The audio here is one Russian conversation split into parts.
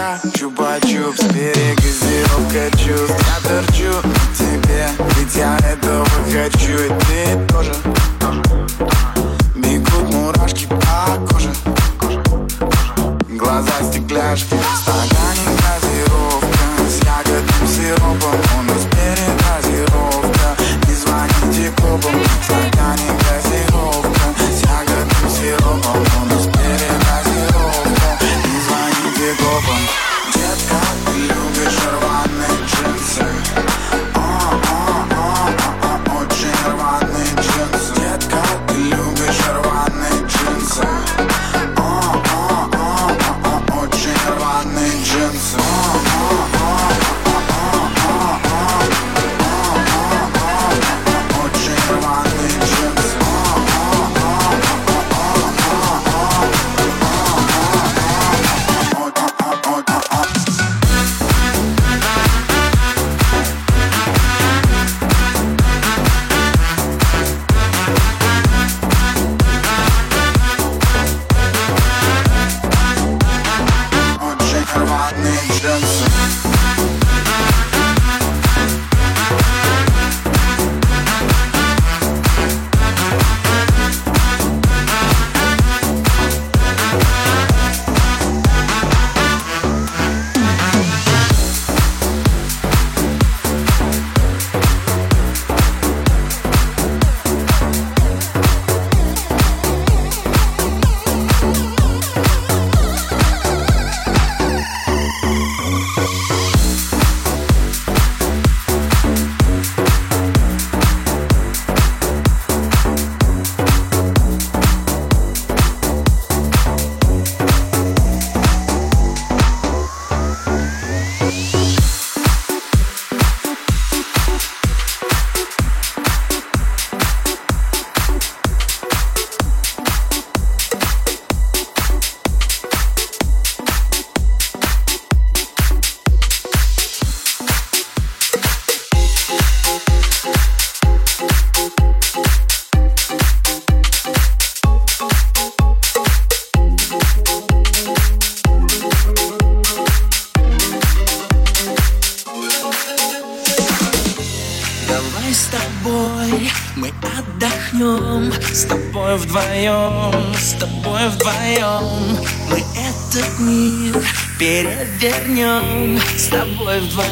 молока Чупа-чупс, перегазировка чувств Я торчу тебе, ведь я этого хочу И ты тоже, тоже Бегут мурашки по коже. Глаза стекляшки.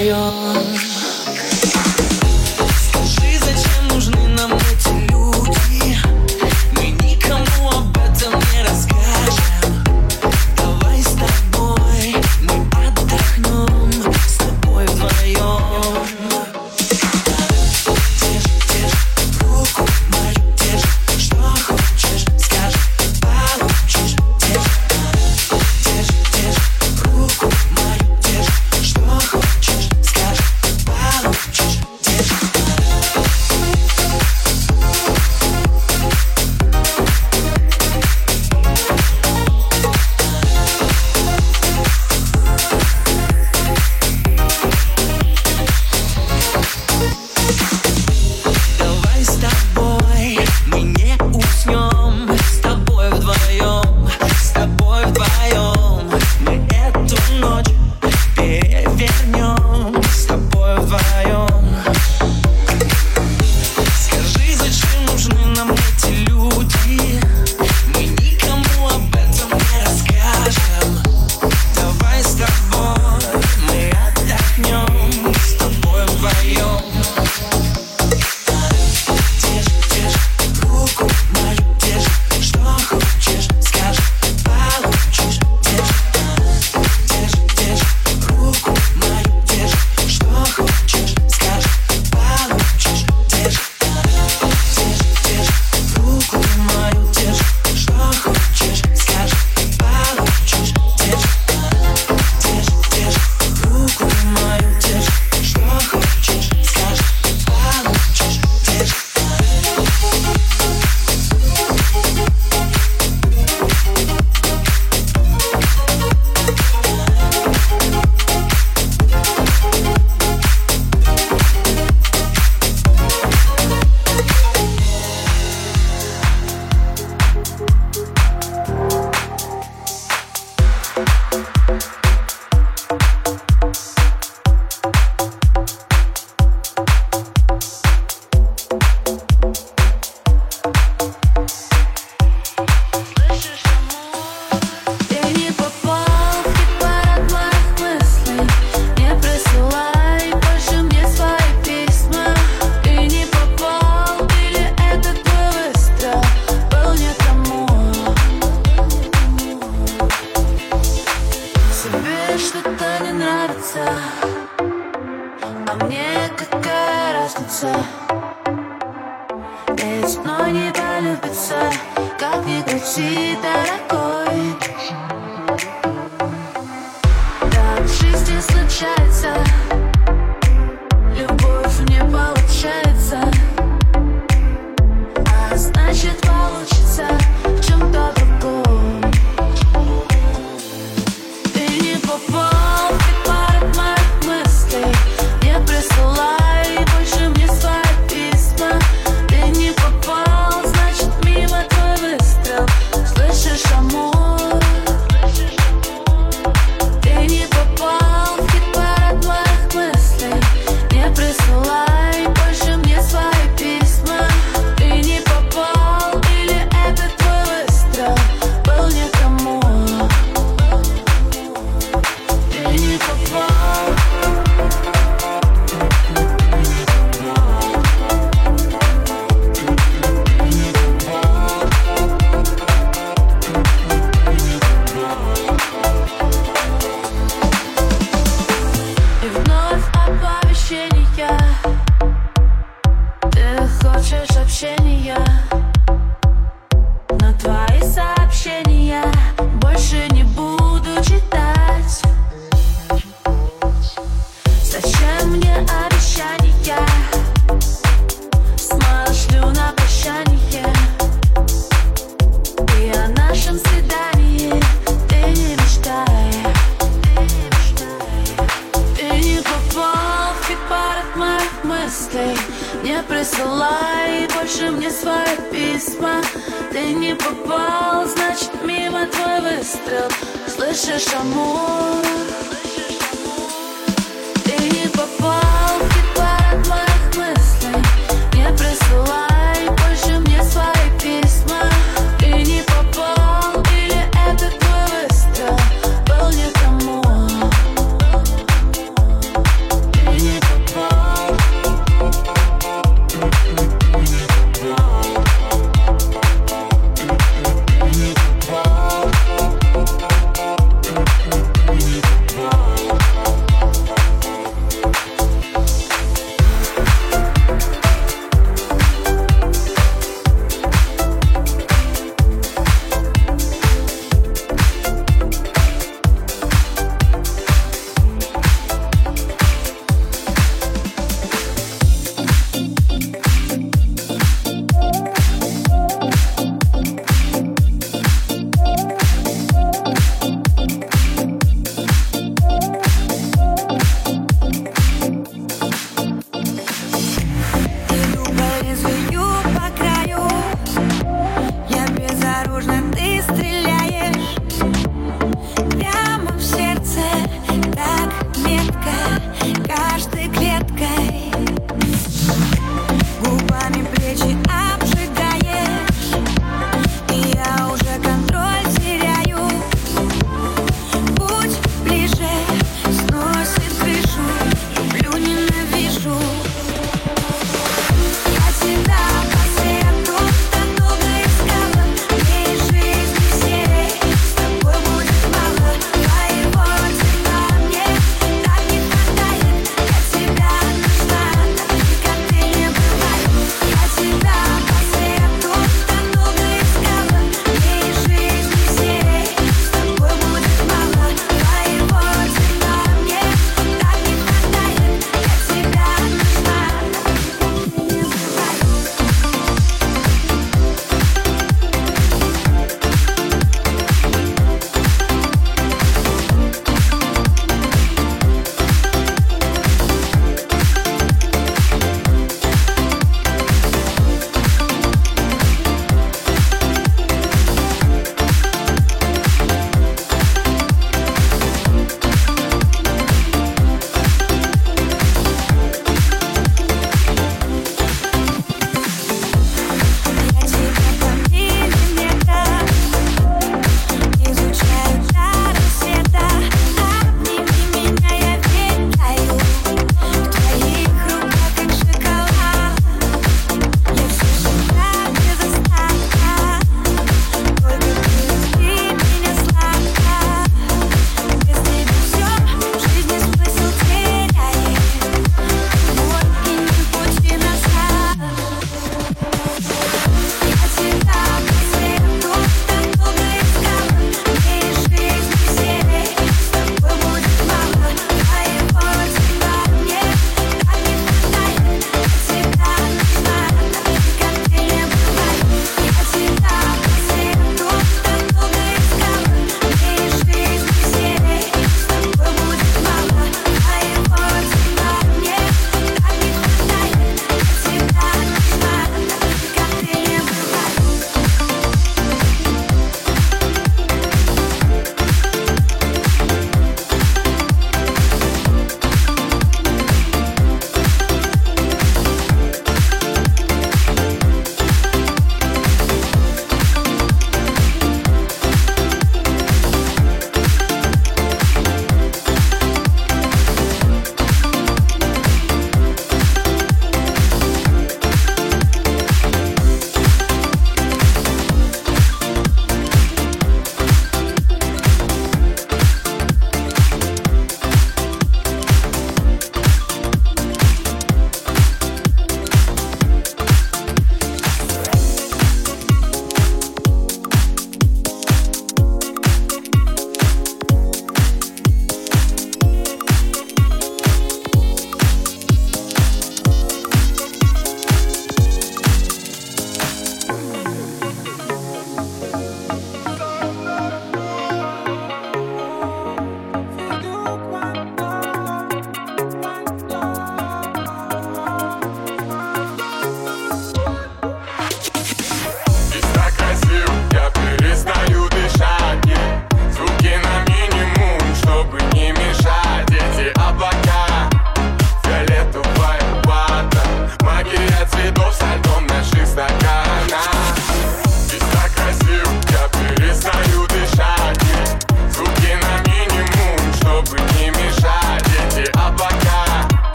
your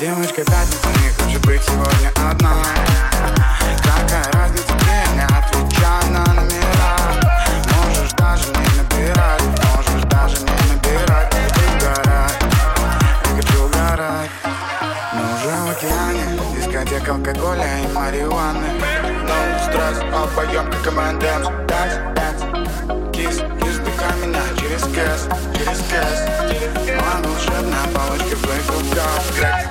Девочка пятница, не хочу быть сегодня одна. Какая разница, где не отвечай на номера? Можешь даже не набирать, можешь даже не набирать. Я хочу горать, я хочу горать. Мы уже в океане, дискотека алкоголя и марихуаны. No стресс, обоем как командемс Дэнс, дэнс, кис, кис, дыхай меня через кэс, через кэс. Моя волшебная палочка, в грекс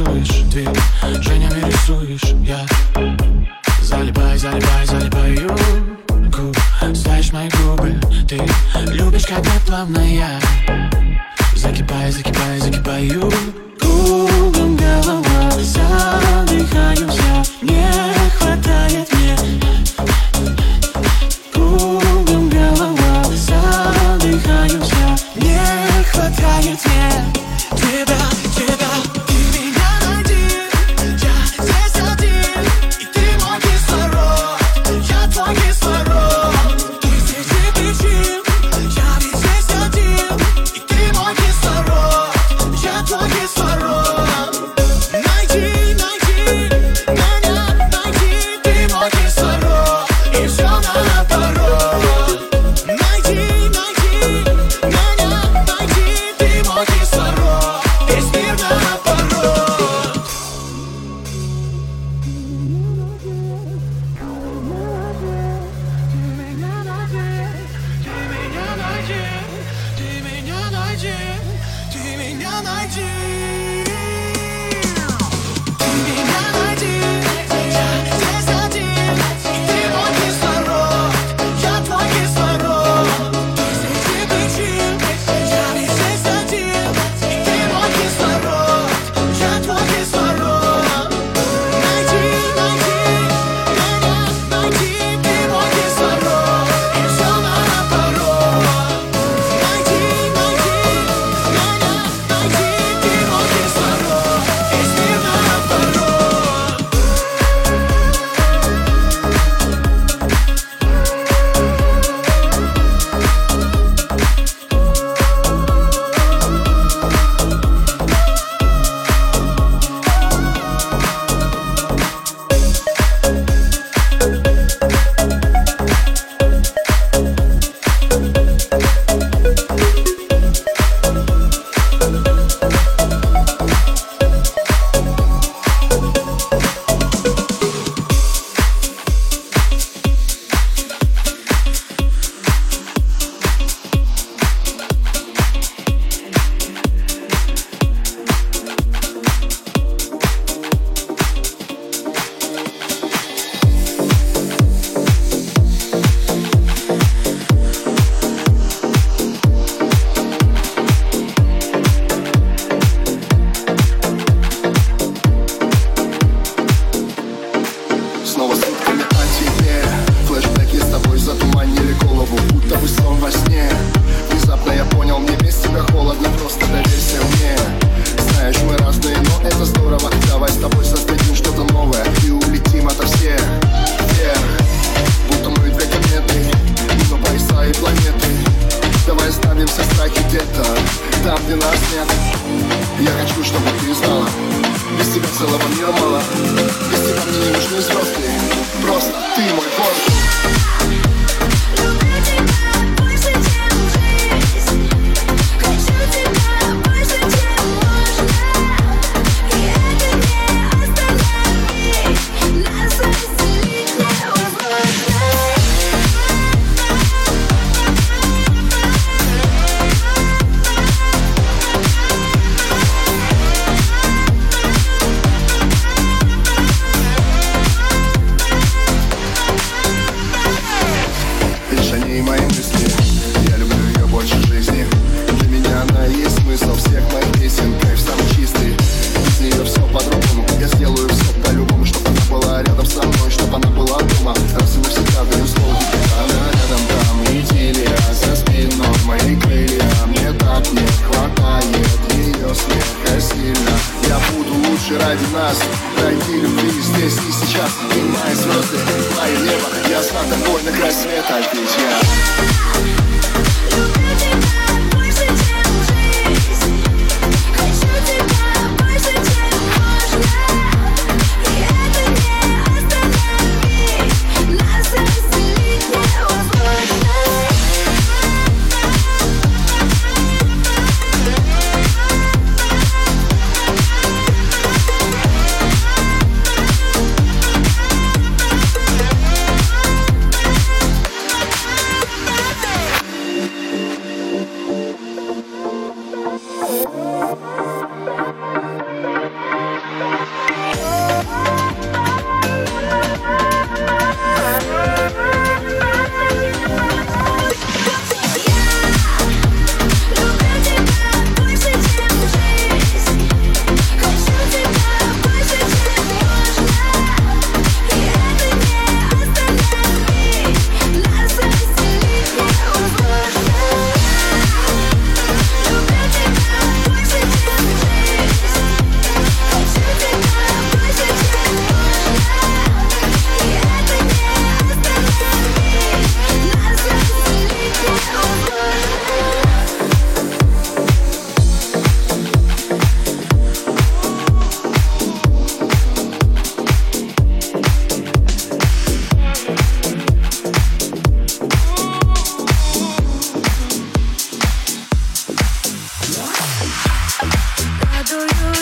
рисуешь дверь Женями рисуешь я Залипай, залипай, залипаю губ. Знаешь мои губы Ты любишь, когда плавная Закипай, закипай, закипаю Кругом голова Задыхаемся Не хватает мне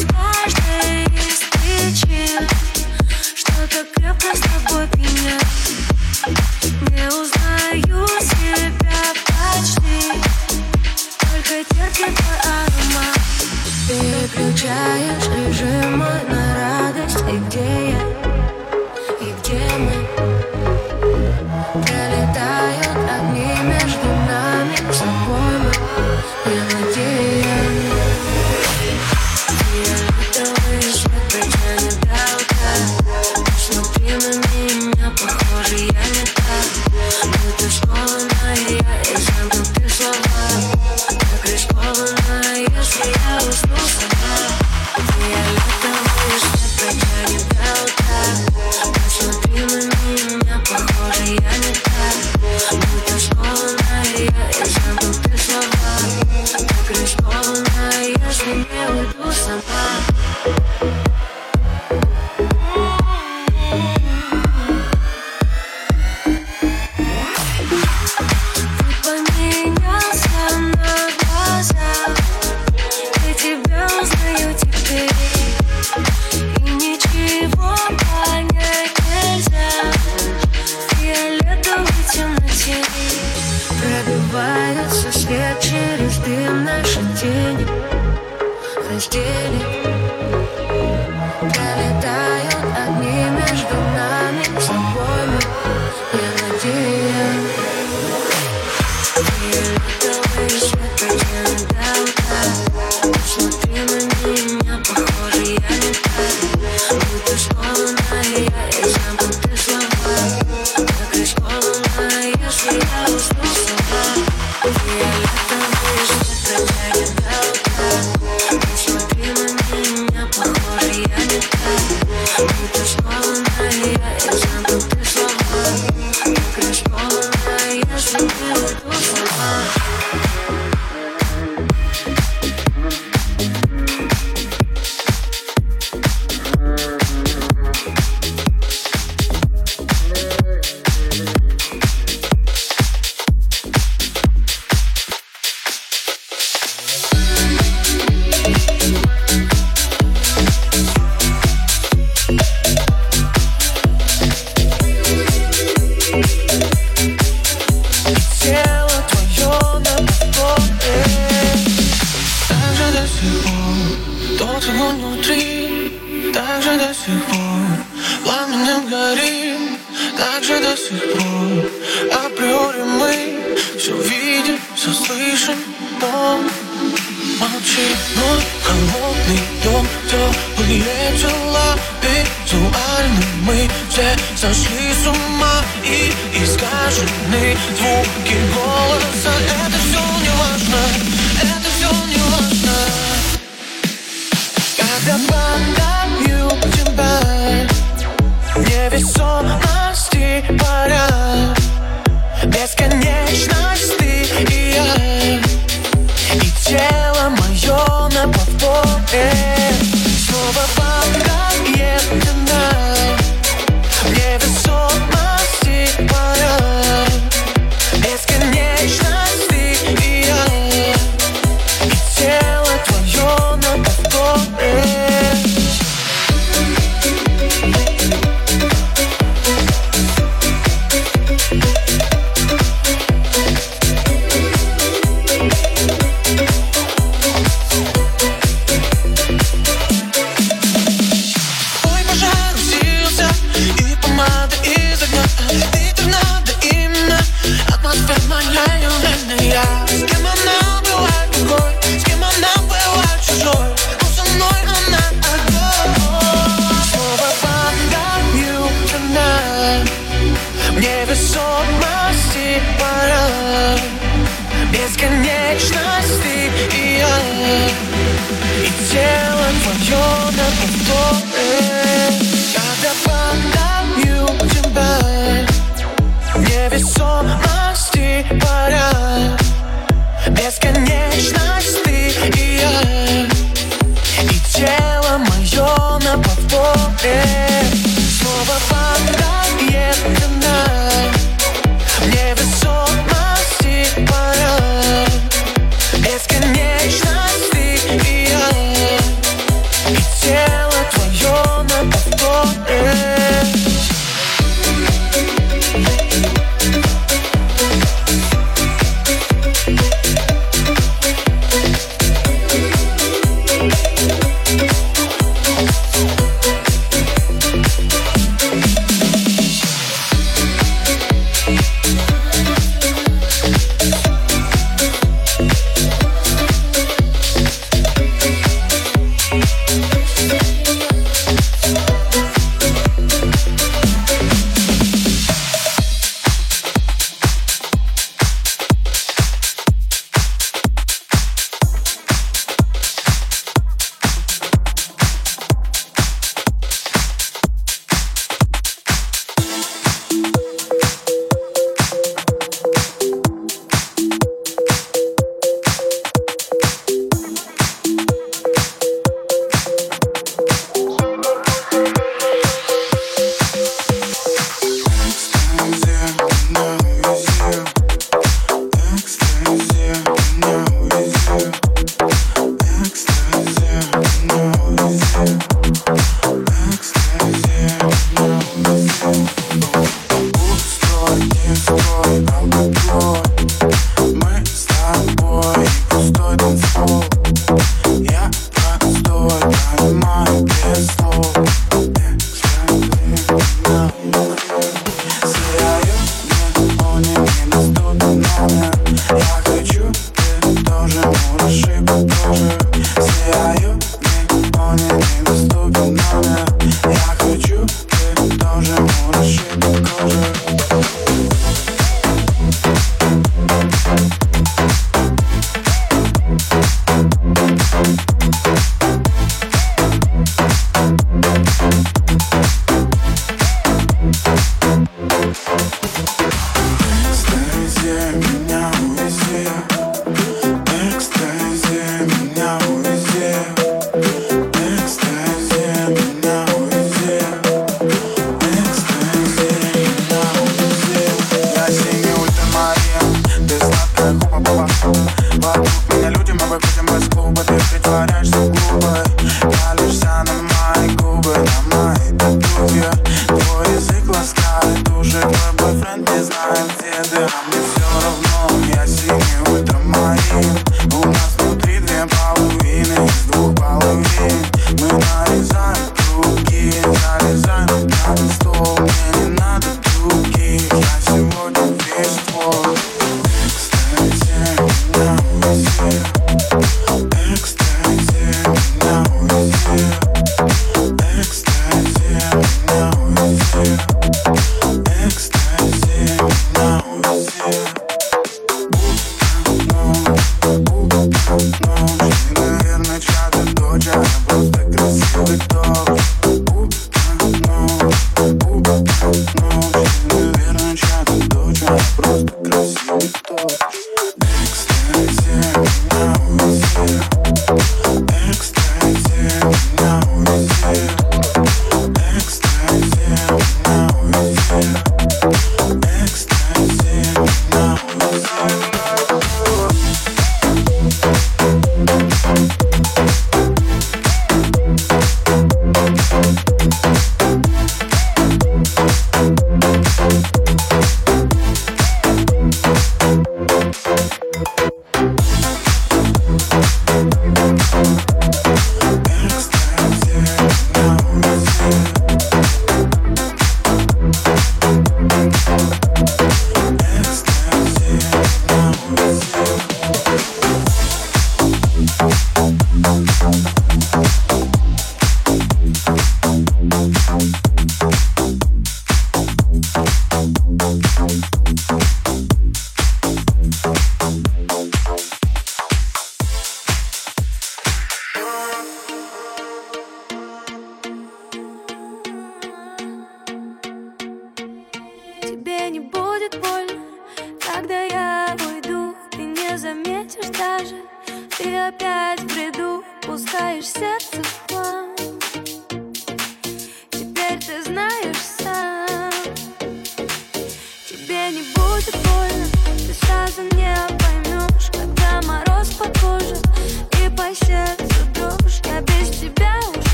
с каждой Что-то крепко с тобой меня Не узнаю себя почти. Только терпит аромат. Переключаешь режимы на радость. И где я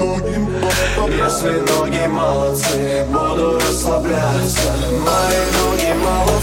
Если ноги молодцы Буду расслабляться. Мои ноги молодцы